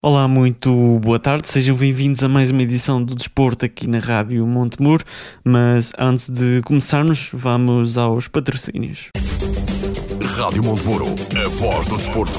Olá, muito boa tarde, sejam bem-vindos a mais uma edição do Desporto aqui na Rádio Montemur. Mas antes de começarmos, vamos aos patrocínios. Rádio Montemuro, a voz do desporto.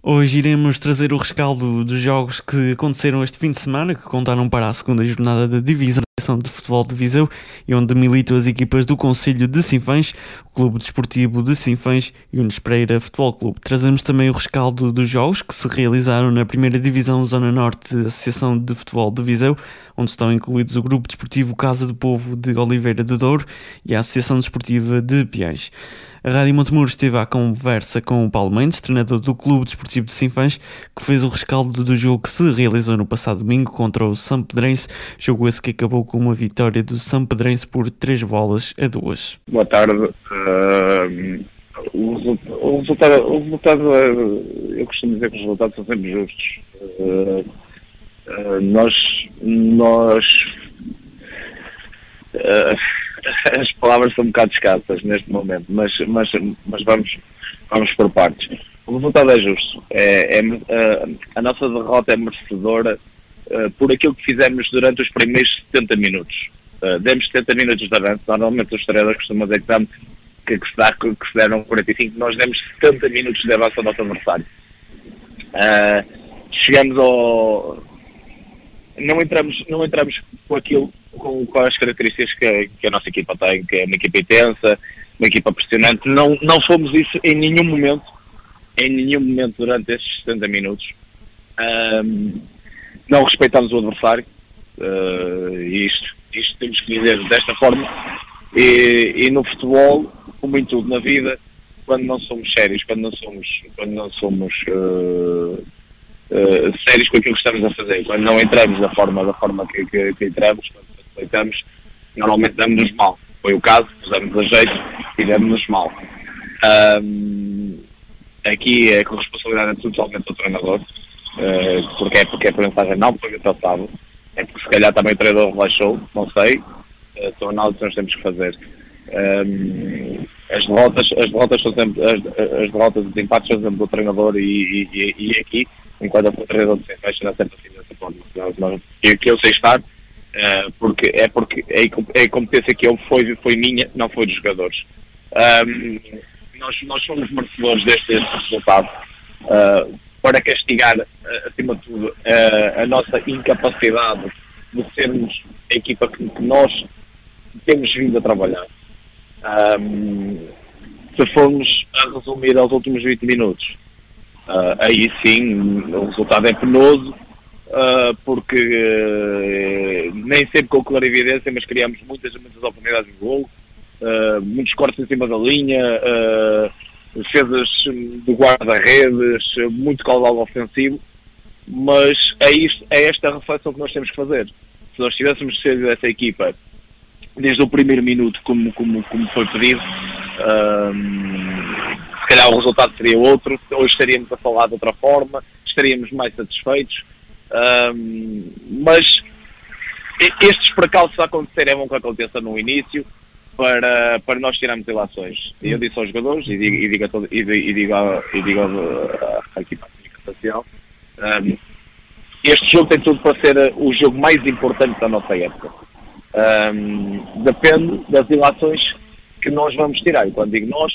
Hoje iremos trazer o rescaldo dos jogos que aconteceram este fim de semana, que contaram para a segunda jornada da Divisão de Futebol de Viseu e onde militam as equipas do Conselho de Sinfãs, o Clube Desportivo de Sinfãs e o Nunes Pereira Futebol Clube. Trazemos também o rescaldo dos jogos que se realizaram na primeira Divisão Zona Norte da Associação de Futebol de Viseu, onde estão incluídos o Grupo Desportivo Casa do Povo de Oliveira de Douro e a Associação Desportiva de Piães. A Rádio Montemuro esteve à conversa com o Paulo Mendes, treinador do Clube Desportivo de Sinfãs, que fez o rescaldo do jogo que se realizou no passado domingo contra o São Pedrense, jogo esse que acabou com uma vitória do São Pedrense por 3 bolas a 2. Boa tarde. Uh, o, resultado, o resultado, eu costumo dizer que os resultados são sempre justos. Uh, uh, nós, nós as palavras são um bocado escassas neste momento, mas, mas, mas vamos, vamos por partes. O resultado é justo. É, é uh, a nossa derrota é merecedora uh, por aquilo que fizemos durante os primeiros 70 minutos. Uh, demos 70 minutos de avanço. Normalmente os treinadores costumam dizer que, damos, que, que, se dá, que se deram 45. Nós demos 70 minutos de avanço ao nosso adversário. chegamos ao. Não entramos, não entramos com aquilo com, com as características que, que, a nossa equipa tem, que é uma equipa intensa, uma equipa pressionante. Não, não fomos isso em nenhum momento, em nenhum momento durante estes 70 minutos. Um, não respeitamos o adversário, uh, isto, isto temos que dizer desta forma. E, e, no futebol, como em tudo na vida, quando não somos sérios, quando não somos, quando não somos uh, uh, sérios com aquilo que estamos a fazer, quando não entramos da forma, da forma que, que, que entramos, quando aceitamos, normalmente damos-nos mal. Foi o caso, pusemos a jeito e demos-nos mal. Um, aqui é com responsabilidade totalmente do treinador, uh, porque é porque a mensagem não foi passado, é porque se calhar também o treinador relaxou, não sei, uh, são análises que nós temos que fazer. Um, as derrotas, as derrotas são sempre, as, as derrotas os empates são sempre do treinador e, e, e aqui, enquanto eu sou treinador de sem fecha, não é sempre assim dessa forma. Que, eu sei estar, Uh, porque é porque a, a competência que ele foi, foi minha, não foi dos jogadores. Um, nós, nós somos merecedores deste, resultado uh, para castigar, uh, acima de tudo, a nossa incapacidade de sermos a equipa que, que nós temos vindo a trabalhar. Um, se formos a resumir aos últimos 20 minutos, aí sim o resultado é penoso, uh, porque uh, nem sempre com clarividência, mas criamos muitas, muitas oportunidades de gol, uh, muitos cortes em cima da linha, defesas de guarda-redes, muito caudal ofensivo, mas é, isto, é esta a reflexão que nós temos que fazer. Se nós tivéssemos sido essa equipa desde o primeiro minuto, como, como, como foi pedido, se calhar o resultado seria outro, hoje estaríamos a falar de outra forma, estaríamos mais satisfeitos. Um, mas estes percalços a acontecer é bom que aconteça no início para, para nós tirarmos relações. E eu disse aos jogadores e digo, e digo, a, todo, e digo, a, e digo a, a equipa comunicação um, este jogo tem tudo para ser o jogo mais importante da nossa época. Um, depende das ilações que nós vamos tirar. E quando digo nós,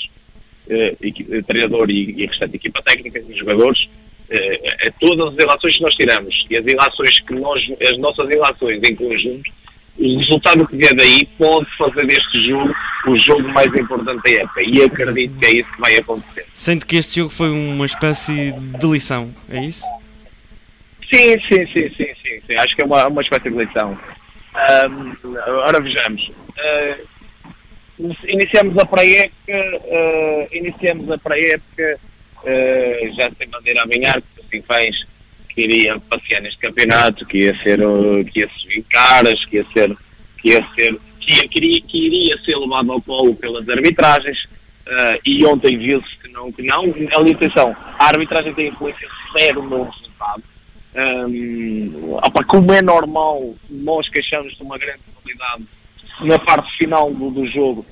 uh, treinador e, e restante equipa técnica, os jogadores, uh, todas as relações que nós tiramos e as relações que nós, as nossas relações em conjunto, o resultado que vier daí pode fazer deste jogo o jogo mais importante da época e acredito que é isso que vai acontecer. Sente que este jogo foi uma espécie de lição, é isso? Sim, sim, sim, sim, sim, acho que é uma, uma espécie de lição. Ora vejamos. Uh, iniciamos a pré-época, uh, iniciamos a pré-época uh, já sem bandeira a ganhar, porque assim faz que iria passear neste campeonato, que ia ser que ia subir caras, que ia ser que ia ser que, ia, que, iria, que iria ser levado ao colo pelas arbitragens uh, e ontem viu-se que não, que não. Ali, atenção, a arbitragem tem influência zero no resultado. Um, opa, como é normal, nós queixamos de uma grande qualidade na parte final do, do jogo.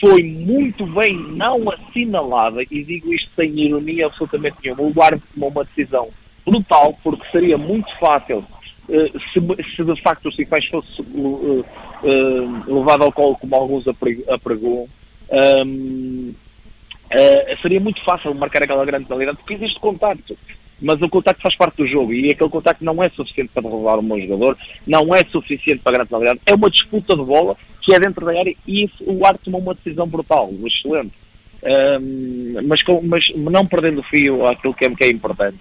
Foi muito bem não assinalada, e digo isto sem ironia absolutamente nenhuma. O árbitro tomou uma decisão brutal, porque seria muito fácil uh, se, se, de facto o Cifés fosse uh, uh, levado ao colo, como alguns apregou, um, seria muito fácil marcar aquela grande qualidade, porque existe contacto mas o contacto faz parte do jogo e aquele contacto não é suficiente para derrubar um bom jogador, não é suficiente para a grande. É uma disputa de bola que é dentro da área e isso, o Arte tomou uma decisão brutal, excelente. Um, mas, com, mas não perdendo o fio àquilo que é, que é importante.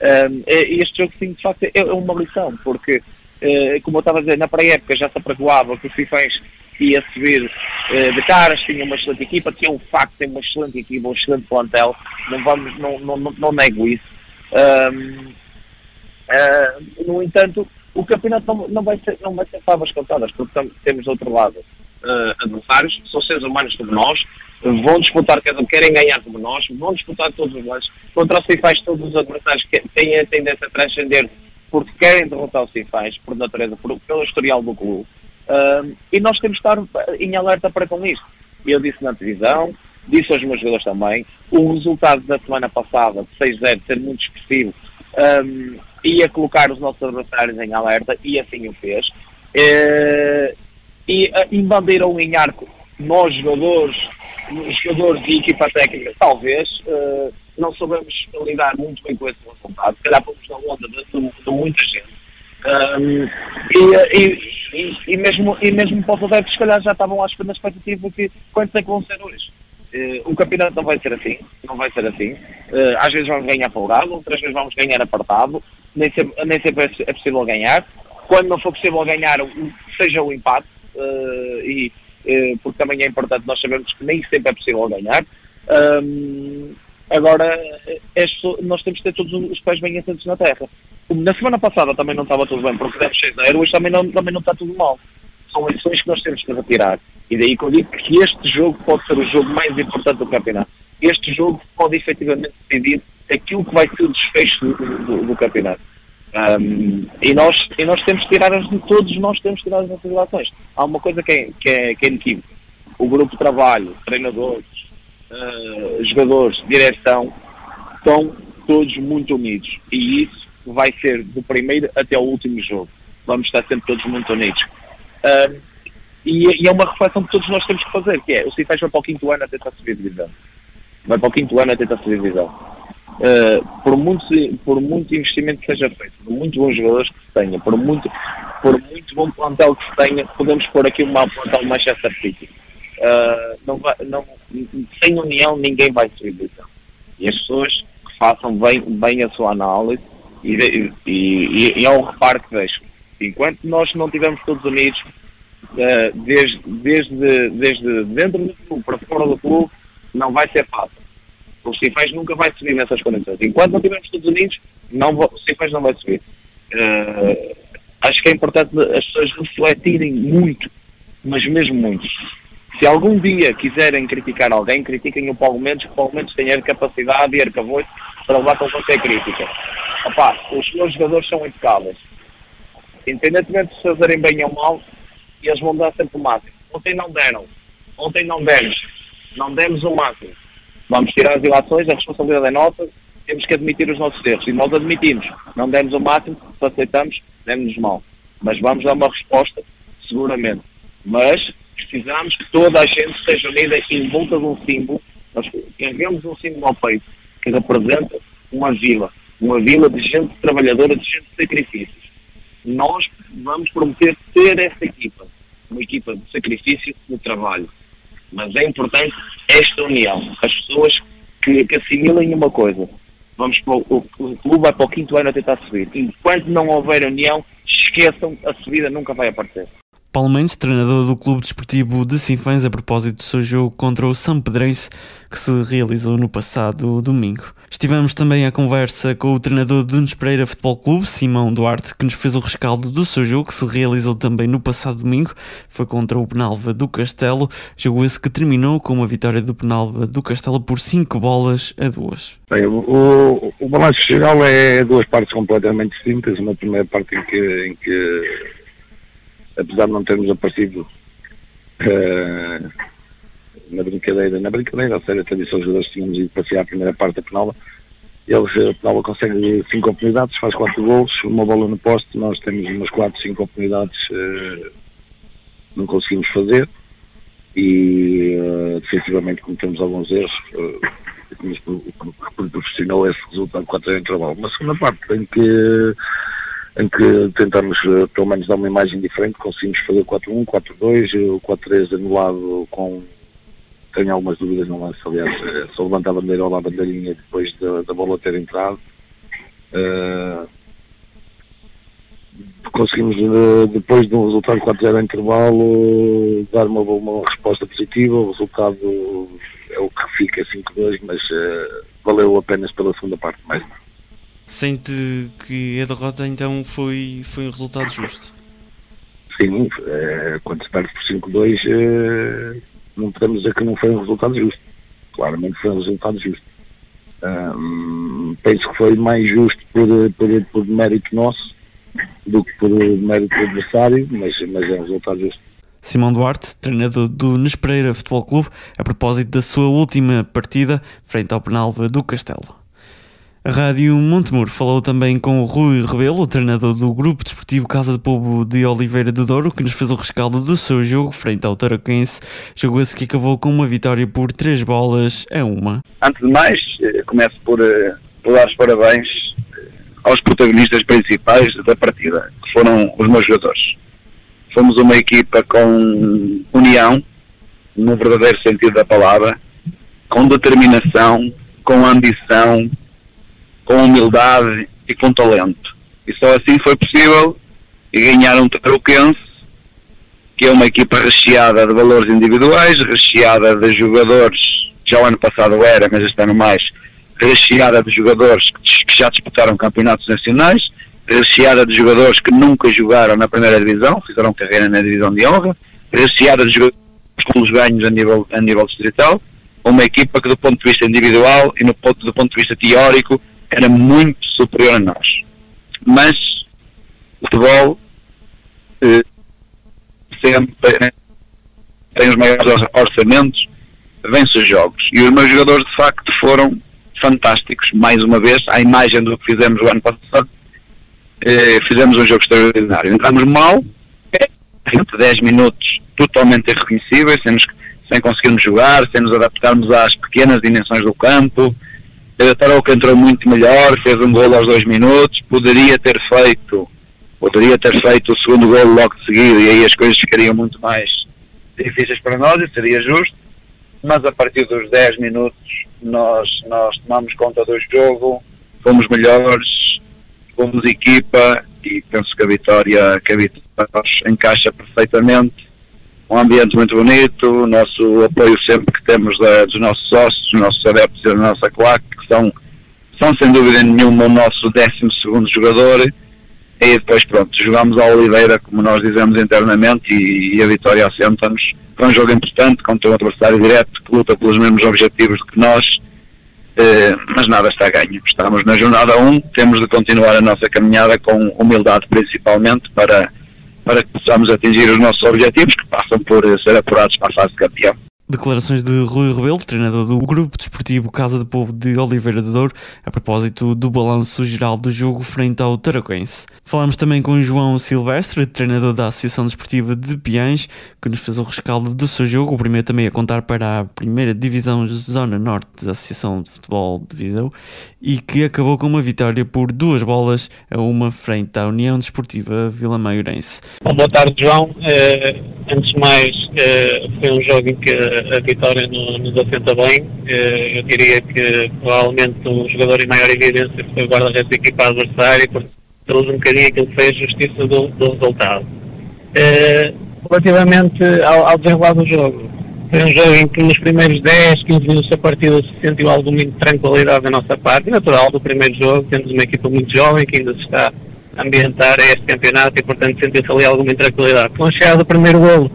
Um, este jogo, sim, de facto, é, é uma lição, porque, uh, como eu estava a dizer, na pré-época já se apregoava que o Fifães ia subir uh, de caras, tinha uma excelente equipa, tinha um facto, tem uma excelente equipa, um excelente plantel, não, vamos, não, não, não, não nego isso uh, no entanto, o campeonato não, não, vai ser, não vai ser favas contadas, porque temos do outro lado uh, adversários, são seres humanos como nós, vão disputar, querem ganhar como nós, vão disputar todos os lados. Contra o Cifais, todos os adversários que têm a tendência a transcender porque querem derrotar o Cifais, por natureza, por, pelo historial do clube. Uh, e nós temos de estar em alerta para com isto. Eu disse na televisão, disse aos meus jogadores também, o resultado da semana passada, de 6-0, ser muito expressivo, um, ia colocar os nossos adversários em alerta, e assim o fez. Uh, e uh, embandeirou em arco nós, jogadores, jogadores e equipa técnica, talvez, uh, não soubemos lidar muito bem com esse resultado. Se calhar fomos na onda de, de, de muita gente. Um, e, e, e, mesmo, e mesmo para os adeptos, se calhar já estavam à expectativa que quantos é que vão ser hoje. Uh, o campeonato não vai ser assim, não vai ser assim. Uh, às vezes vamos ganhar folgado, outras vezes vamos ganhar apartado, nem sempre, nem sempre é, é possível ganhar. Quando não for possível ganhar, seja o empate, uh, e, porque também é importante nós sabermos que nem sempre é possível ganhar. Agora, é, nós temos que ter todos os pés bem assentos na terra. Na semana passada também não estava tudo bem, porque demos 6-0, hoje também não, também não está tudo mal. São lições que nós temos que retirar. E daí que eu digo que este jogo pode ser o jogo mais importante do campeonato. Este jogo pode efetivamente decidir aquilo que vai ser o desfecho do, do, do campeonato. Um, e, nós, e nós temos que tirar as todos, nós temos que tirar as nossas relações. Há uma coisa que é, que é, que é inequívoca. O grupo de trabalho, treinadores, uh, jogadores, direção, estão todos muito unidos. E isso vai ser do primeiro até o último jogo. Vamos estar sempre todos muito unidos. Um, e, e, é uma reflexão que todos nós temos que fazer, que é, o Cifés vai para o quinto ano a tentar subir divisão. Vai para o quinto ano a tentar subir divisão. Uh, por, muito, por muito investimento que seja feito, por muito bons jogadores que se tenha, por muito, por muito bom plantel que se tenha, podemos pôr aqui um mau plantel Manchester City. Uh, não vai, não, sem união ninguém vai subir divisão. E as pessoas que façam bem, bem a sua análise e, e, e, e é um reparo que deixo. Enquanto nós não estivermos todos unidos, desde, desde, desde dentro do clube para fora do clube, não vai ser fácil. O Cifés nunca vai subir nessas condições. Enquanto não tivermos Estados Unidos, não, o Cifés não vai subir. Uh, acho que é importante as pessoas refletirem muito, mas mesmo muito. Se algum dia quiserem criticar alguém, critiquem o Paulo Mendes, que o Paulo Mendes tem a capacidade e arcavoito para levar com qualquer crítica. Opa, os meus jogadores são impecáveis. Independentemente de fazerem bem ou mal, e eles vão dar sempre o máximo. Ontem não deram. Ontem não demos. Não demos o máximo. Vamos tirar as ilações, a responsabilidade é nossa, temos que admitir os nossos erros. E nós admitimos. Não demos o máximo, se aceitamos, demos-nos mal. Mas vamos dar uma resposta, seguramente. Mas precisamos que toda a gente esteja unida em volta de um símbolo Nós carregamos um símbolo ao peito que representa uma vila, uma vila de gente trabalhadora, de gente de sacrifícios. Nós vamos prometer ter essa equipa, uma equipa de sacrifício, de trabalho. Mas é importante esta união, as pessoas que, que assimilem uma coisa. Vamos para o, o, o clube vai para o quinto ano a tentar subir. Enquanto não houver união, esqueçam, a subida nunca vai aparecer. Paulo Mendes, treinador do Clube Desportivo de Sinfãs, a propósito do seu jogo contra o São Pedrense, que se realizou no passado domingo. Estivemos também à conversa com o treinador do Nunes Pereira Futebol Clube, Simão Duarte, que nos fez o rescaldo do seu jogo, que se realizou também no passado domingo, foi contra o Penalva do Castelo, jogo esse que terminou com uma vitória do Penalva do Castelo por 5 bolas a 2. Bem, o, o balanço geral é duas partes completamente distintas, uma primeira parte em que, em que apesar de não termos aparecido uh, na brincadeira, na brincadeira, ou seja, a tradição dos jogadores tínhamos ido passear a primeira parte da Penala, eles, a Penala consegue cinco oportunidades, faz quatro gols, uma bola no poste, nós temos umas quatro, cinco oportunidades, uh, não conseguimos fazer, e uh, defensivamente cometemos alguns erros, uh, que proporcionou esse resultado 4 em trabalho. Uma segunda parte em que em que tentamos eh, pelo menos dar uma imagem diferente, conseguimos fazer 4-1, 4-2, o 4-3 anulado com tenho algumas dúvidas no lance, aliás, eh, só levanta a bandeira ou lá a bandeirinha depois da, da bola ter entrado. Uh, conseguimos, depois de um resultado 4-0 em intervalo, dar uma, uma resposta positiva. O resultado é o que fica 5-2, mas uh, valeu apenas pela segunda parte, mais não. Sente que a derrota então foi, foi um resultado justo? Sim, é, quando se perde por 5-2, é, não podemos dizer que não foi um resultado justo. Claramente foi um resultado justo. Um, penso que foi mais justo por, por, por mérito nosso do que por mérito do adversário, mas, mas é um resultado justo. Simão Duarte, treinador do Nespereira Futebol Clube, a propósito da sua última partida frente ao Penalva do Castelo. A Rádio Montemuro falou também com o Rui Rebelo, treinador do Grupo Desportivo Casa de Povo de Oliveira do Douro, que nos fez o rescaldo do seu jogo frente ao Taraquense. Jogo esse que acabou com uma vitória por três bolas a uma. Antes de mais, eh, começo por, eh, por dar os parabéns eh, aos protagonistas principais da partida, que foram os meus jogadores. Fomos uma equipa com união, no verdadeiro sentido da palavra, com determinação, com ambição, com humildade e com talento. E só assim foi possível ganhar um Tarouquense, que é uma equipa recheada de valores individuais, recheada de jogadores, já o ano passado era, mas este ano mais, recheada de jogadores que já disputaram campeonatos nacionais, recheada de jogadores que nunca jogaram na primeira divisão, fizeram carreira na divisão de honra, recheada de jogadores com os ganhos a nível, a nível distrital, uma equipa que do ponto de vista individual e no ponto, do ponto de vista teórico era muito superior a nós. Mas o futebol eh, sempre tem os maiores orçamentos, vence os jogos. E os meus jogadores de facto foram fantásticos. Mais uma vez, à imagem do que fizemos o ano passado, eh, fizemos um jogo extraordinário. Entramos mal, entre 10 minutos totalmente irreconhecíveis, sem, sem conseguirmos jogar, sem nos adaptarmos às pequenas dimensões do campo, o Tarouca entrou muito melhor, fez um gol aos dois minutos, poderia ter feito, poderia ter feito o segundo gol logo de seguida e aí as coisas ficariam muito mais difíceis para nós e seria justo, mas a partir dos 10 minutos nós, nós tomamos conta do jogo, fomos melhores, fomos equipa e penso que a vitória, que a vitória encaixa perfeitamente. Um ambiente muito bonito, o nosso apoio sempre que temos da, dos nossos sócios, dos nossos adeptos e da nossa claque, que são, são sem dúvida nenhuma o nosso 12 jogador. E depois, pronto, jogamos a Oliveira, como nós dizemos internamente, e, e a vitória assenta-nos. Foi um jogo importante contra um adversário direto que luta pelos mesmos objetivos que nós, eh, mas nada está ganho. Estamos na jornada 1, temos de continuar a nossa caminhada com humildade principalmente para para que possamos atingir os nossos objetivos, que passam por ser apurados para a fase de campeão. Declarações de Rui Rebelo, treinador do Grupo Desportivo Casa de Povo de Oliveira do Douro, a propósito do balanço geral do jogo frente ao Taraquense. Falamos também com João Silvestre, treinador da Associação Desportiva de Piães, que nos fez o rescaldo do seu jogo, o primeiro também a contar para a primeira Divisão Zona Norte da Associação de Futebol de Viseu, e que acabou com uma vitória por duas bolas a uma frente à União Desportiva Vila Maiorense. Boa tarde, João. Uh, antes de mais, uh, foi um jogo em que a vitória no, nos assenta bem. Eh, eu diria que provavelmente o jogador em maior evidência foi o guarda-redes da equipa adversária, porque trouxe um bocadinho aquilo que fez justiça do, do resultado. Eh, relativamente ao, ao desenrolar do jogo, foi um jogo em que nos primeiros 10, 15 minutos da partida se sentiu alguma tranquilidade da nossa parte, natural do primeiro jogo, temos uma equipa muito jovem que ainda se está a ambientar a este campeonato e portanto sentiu-se ali alguma intranquilidade. Com a chegada do primeiro golo,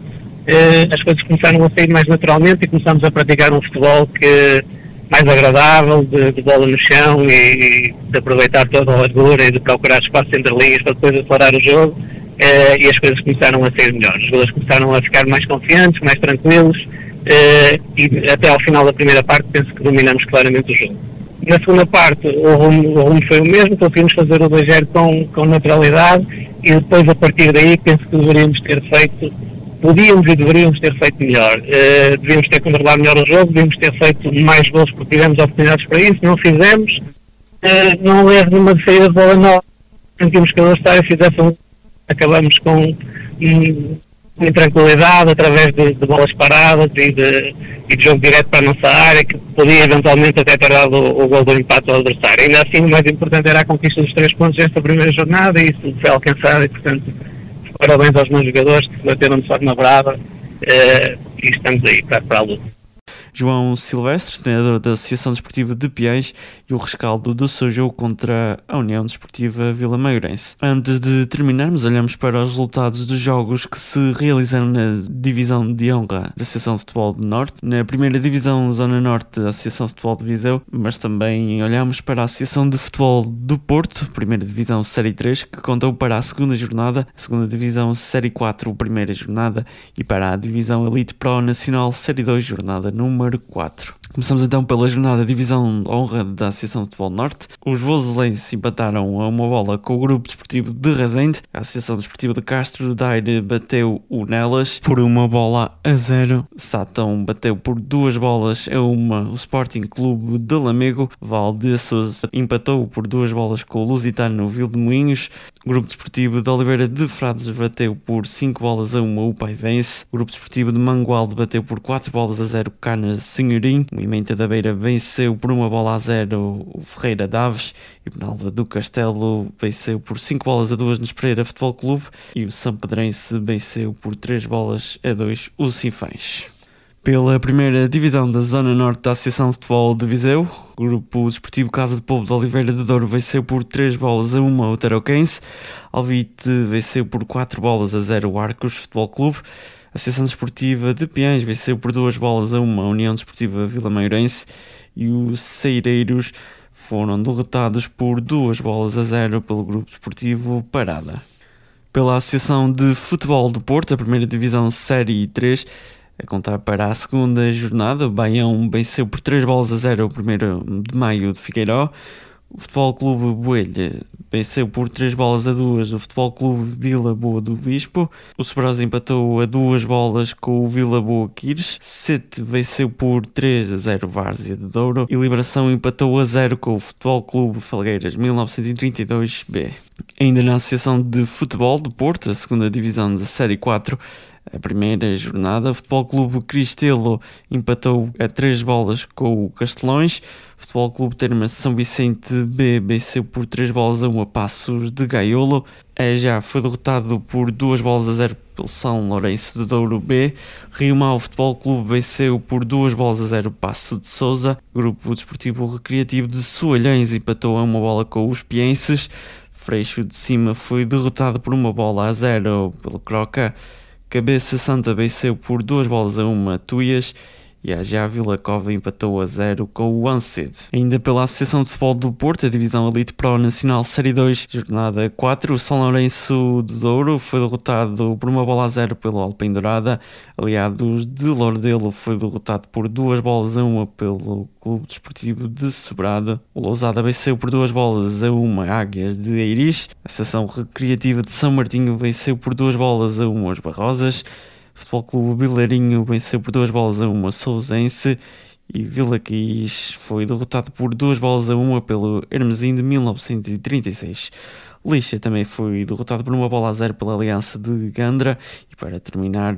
eh, as coisas começaram a sair mais naturalmente e começamos a praticar um futebol que mais agradável, de, de bola no chão e, de aproveitar toda a largura e de procurar espaço entre linhas para depois acelerar o jogo eh, e as coisas começaram a ser melhores. Os jogadores começaram a ficar mais confiantes, mais tranquilos eh, e até ao final da primeira parte penso que dominamos claramente o jogo. Na segunda parte o rumo, o rumo foi o mesmo, conseguimos fazer o 2-0 com, com naturalidade e depois a partir daí penso que deveríamos ter feito podíamos e deveríamos ter feito melhor. Uh, devíamos ter controlado melhor o jogo, devíamos ter feito mais gols porque tivemos oportunidades para isso, não fizemos. Uh, não erro numa saída de bola nova, sentimos que a adversário fizesse um. Acabamos com um, intranquilidade através de, de, bolas paradas e de, e de jogo direto para a nossa área, que podia eventualmente até ter dado o, o gol do empate ao adversário. Ainda assim, o mais importante era a conquista dos três pontos nesta primeira jornada e isso foi alcançado e, portanto, parabéns aos meus jogadores que se bateram de forma brava eh, e estamos aí para, para a luta. João Silvestre, treinador da Associação Desportiva de Piães, e o rescaldo do seu jogo contra a União Desportiva Vila Maiorense. Antes de terminarmos, olhamos para os resultados dos jogos que se realizaram na Divisão de Honra da Associação de Futebol do Norte, na primeira Divisão Zona Norte da Associação de Futebol de Viseu, mas também olhamos para a Associação de Futebol do Porto, primeira Divisão Série 3, que contou para a segunda jornada, a segunda Divisão Série 4, primeira jornada, e para a Divisão Elite Pro Nacional Série 2, jornada número número 4. Começamos então pela jornada Divisão Honra da Associação de Futebol Norte. Os vozelenses empataram a uma bola com o Grupo Desportivo de Rezende. A Associação Desportiva de Castro Daire bateu o Nelas por uma bola a zero. Satão bateu por duas bolas a uma o Sporting Clube de Lamego. Valde Souza empatou por duas bolas com o Lusitano Vil de Moinhos. O Grupo Desportivo de Oliveira de Frades bateu por 5 bolas a uma o Paivense. O Grupo Desportivo de Mangualde bateu por 4 bolas a 0 Canas Senhorim. O Imenta da Beira venceu por uma bola a 0 o Ferreira Daves. E o Penalva do Castelo venceu por 5 bolas a 2 no Pereira Futebol Clube. E o São Pedrense venceu por 3 bolas a 2 o Sinfãs pela primeira divisão da Zona Norte da Associação de Futebol de Viseu. O grupo desportivo Casa de Povo de Oliveira do Douro venceu por 3 bolas a 1 o Tarouquense. Alvite venceu por 4 bolas a 0 o Arcos Futebol Clube. A Associação Desportiva de Piães venceu por 2 bolas a 1 a União Desportiva Vila Maiorense. E os Seireiros foram derrotados por 2 bolas a 0 pelo grupo desportivo Parada. Pela Associação de Futebol do Porto, a primeira divisão Série 3, a contar para a segunda jornada, o Baião venceu por 3 bolas a 0 o 1 de maio de Figueiró. O Futebol Clube Boelha venceu por 3 bolas a 2 o Futebol Clube Vila Boa do Bispo. O Sobrosa empatou a 2 bolas com o Vila Boa Quires. Sete venceu por 3 a 0 Várzea de Douro. E Liberação empatou a 0 com o Futebol Clube Falgueiras 1932B. Ainda na Associação de Futebol de Porto, a segunda divisão da Série 4, a primeira jornada. O Futebol Clube Cristelo empatou a três bolas com o Castelões. O Futebol Clube Termas São Vicente B venceu por três bolas a uma Passos de Gaiolo. É, já foi derrotado por duas bolas a zero pelo São Lourenço do Douro B. Rio Mau Futebol Clube venceu por duas bolas a zero Passo de Souza. Grupo Desportivo Recreativo de Soalhães empatou a uma bola com os Pienses. Freixo de Cima foi derrotado por uma bola a zero pelo Croca. Cabeça Santa venceu por duas bolas a uma Tuias e a Vila Cova empatou a 0 com o Ansed. Ainda pela Associação de Futebol do Porto, a Divisão Elite Pro Nacional Série 2, jornada 4, o São Lourenço do Douro foi derrotado por uma bola a 0 pelo Alpem Dourada, Aliados de Lordelo foi derrotado por duas bolas a uma pelo Clube Desportivo de Sobrado, o Lousada venceu por duas bolas a uma Águias de Eiris, a Seção Recreativa de São Martinho venceu por duas bolas a uma os Barrosas, Futebol Clube Bilarinho venceu por duas bolas a uma Sousense e Vila foi derrotado por duas bolas a uma pelo Hermesim de 1936. Lixa também foi derrotado por uma bola a zero pela Aliança de Gandra e para terminar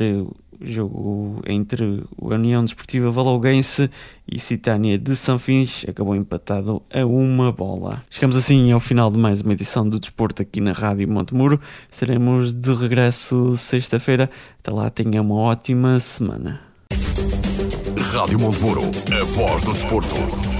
jogo entre a União Desportiva Valauguense e Citânia de Sanfins acabou empatado a uma bola. Chegamos assim ao final de mais uma edição do Desporto aqui na Rádio Montemuro. Estaremos de regresso sexta-feira. Até lá, tenha uma ótima semana. Rádio Montemuro, a voz do desporto.